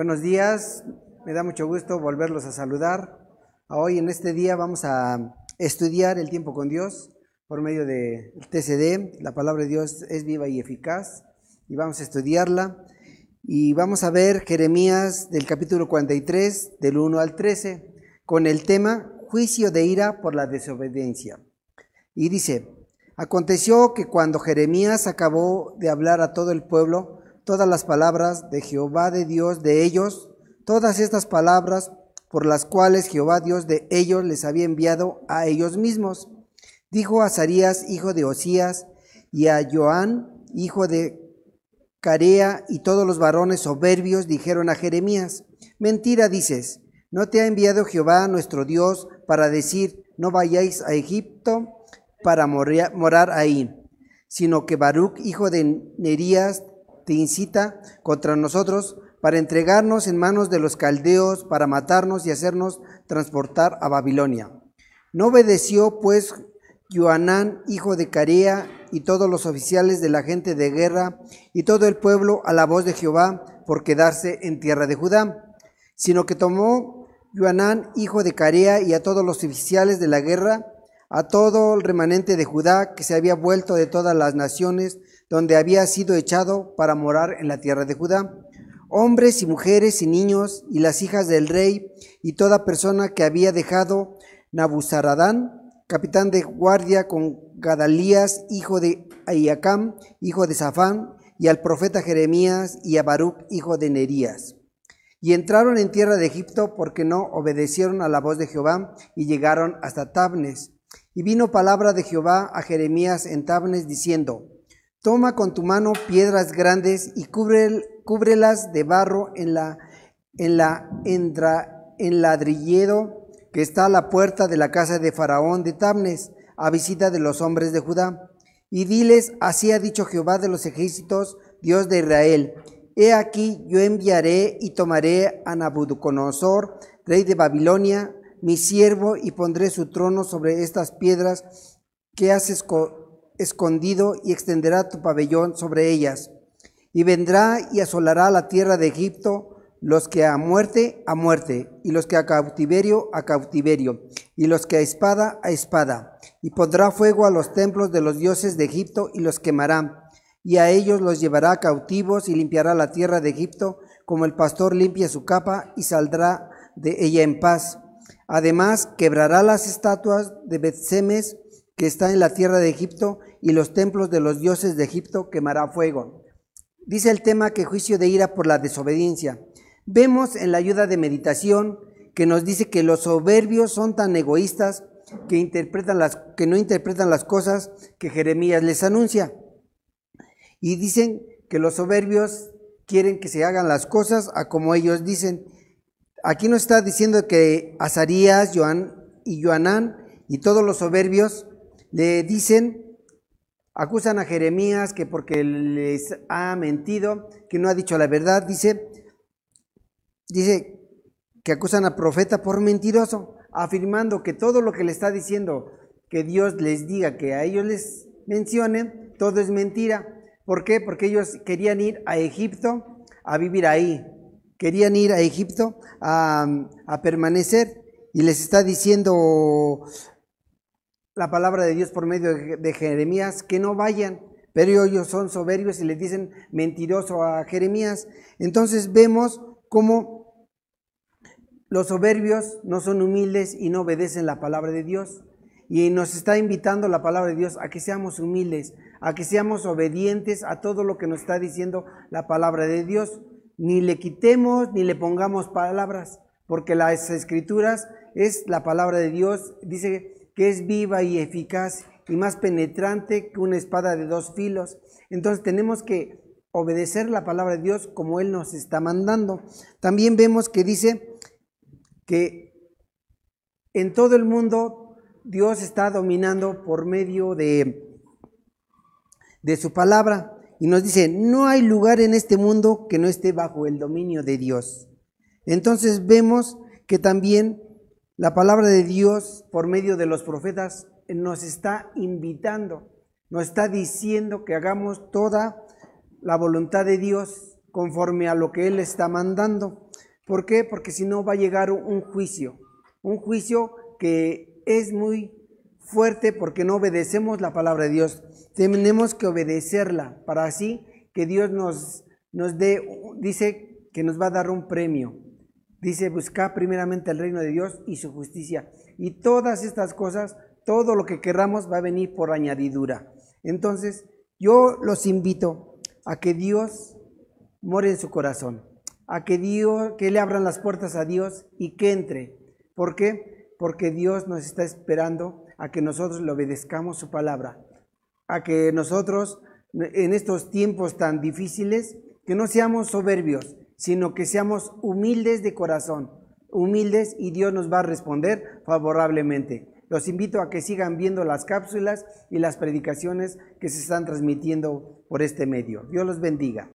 Buenos días, me da mucho gusto volverlos a saludar. Hoy en este día vamos a estudiar el tiempo con Dios por medio del TCD. La palabra de Dios es viva y eficaz y vamos a estudiarla. Y vamos a ver Jeremías del capítulo 43, del 1 al 13, con el tema juicio de ira por la desobediencia. Y dice, aconteció que cuando Jeremías acabó de hablar a todo el pueblo, todas las palabras de Jehová de Dios de ellos, todas estas palabras por las cuales Jehová Dios de ellos les había enviado a ellos mismos. Dijo a Azarías, hijo de Osías, y a Joán, hijo de Carea, y todos los varones soberbios dijeron a Jeremías, mentira dices, ¿no te ha enviado Jehová nuestro Dios para decir, no vayáis a Egipto para morar ahí? Sino que Baruch, hijo de Nerías, te incita contra nosotros para entregarnos en manos de los caldeos, para matarnos y hacernos transportar a Babilonia. No obedeció pues Joanán, hijo de Carea, y todos los oficiales de la gente de guerra, y todo el pueblo a la voz de Jehová por quedarse en tierra de Judá, sino que tomó Joanán, hijo de Carea, y a todos los oficiales de la guerra, a todo el remanente de Judá que se había vuelto de todas las naciones donde había sido echado para morar en la tierra de Judá, hombres y mujeres y niños y las hijas del rey y toda persona que había dejado Nabuzaradán, capitán de guardia con Gadalías, hijo de Ayacam, hijo de Safán, y al profeta Jeremías y a Baruch, hijo de Nerías. Y entraron en tierra de Egipto porque no obedecieron a la voz de Jehová y llegaron hasta Tabnes. Y vino palabra de Jehová a Jeremías en Tabnes diciendo, Toma con tu mano piedras grandes y cúbrelas de barro en la, en la en ladrilledo que está a la puerta de la casa de Faraón de Tabnes, a visita de los hombres de Judá. Y diles, así ha dicho Jehová de los ejércitos, Dios de Israel, he aquí yo enviaré y tomaré a Nabucodonosor, rey de Babilonia, mi siervo, y pondré su trono sobre estas piedras que haces escondido y extenderá tu pabellón sobre ellas. Y vendrá y asolará la tierra de Egipto, los que a muerte, a muerte, y los que a cautiverio, a cautiverio, y los que a espada, a espada. Y pondrá fuego a los templos de los dioses de Egipto y los quemará. Y a ellos los llevará cautivos y limpiará la tierra de Egipto, como el pastor limpia su capa y saldrá de ella en paz. Además, quebrará las estatuas de Betsemes que está en la tierra de Egipto y los templos de los dioses de Egipto quemará fuego. Dice el tema que juicio de ira por la desobediencia. Vemos en la ayuda de meditación que nos dice que los soberbios son tan egoístas que, interpretan las, que no interpretan las cosas que Jeremías les anuncia. Y dicen que los soberbios quieren que se hagan las cosas a como ellos dicen. Aquí nos está diciendo que Azarías, Joan y Joanán y todos los soberbios le dicen Acusan a Jeremías que porque les ha mentido, que no ha dicho la verdad, dice, dice que acusan al profeta por mentiroso, afirmando que todo lo que le está diciendo que Dios les diga, que a ellos les mencione, todo es mentira. ¿Por qué? Porque ellos querían ir a Egipto a vivir ahí, querían ir a Egipto a, a permanecer y les está diciendo la palabra de Dios por medio de Jeremías, que no vayan, pero ellos son soberbios y les dicen mentiroso a Jeremías. Entonces vemos cómo los soberbios no son humildes y no obedecen la palabra de Dios. Y nos está invitando la palabra de Dios a que seamos humildes, a que seamos obedientes a todo lo que nos está diciendo la palabra de Dios. Ni le quitemos ni le pongamos palabras, porque las escrituras es la palabra de Dios. Dice que es viva y eficaz y más penetrante que una espada de dos filos. Entonces tenemos que obedecer la palabra de Dios como Él nos está mandando. También vemos que dice que en todo el mundo Dios está dominando por medio de, de su palabra. Y nos dice, no hay lugar en este mundo que no esté bajo el dominio de Dios. Entonces vemos que también la palabra de Dios por medio de los profetas nos está invitando, nos está diciendo que hagamos toda la voluntad de Dios conforme a lo que Él está mandando. ¿Por qué? Porque si no va a llegar un juicio, un juicio que es muy fuerte porque no obedecemos la palabra de Dios. Tenemos que obedecerla para así que Dios nos, nos dé, dice que nos va a dar un premio. Dice, busca primeramente el reino de Dios y su justicia. Y todas estas cosas, todo lo que querramos va a venir por añadidura. Entonces, yo los invito a que Dios more en su corazón, a que Dios, que le abran las puertas a Dios y que entre. ¿Por qué? Porque Dios nos está esperando a que nosotros le obedezcamos su palabra, a que nosotros en estos tiempos tan difíciles, que no seamos soberbios, sino que seamos humildes de corazón, humildes y Dios nos va a responder favorablemente. Los invito a que sigan viendo las cápsulas y las predicaciones que se están transmitiendo por este medio. Dios los bendiga.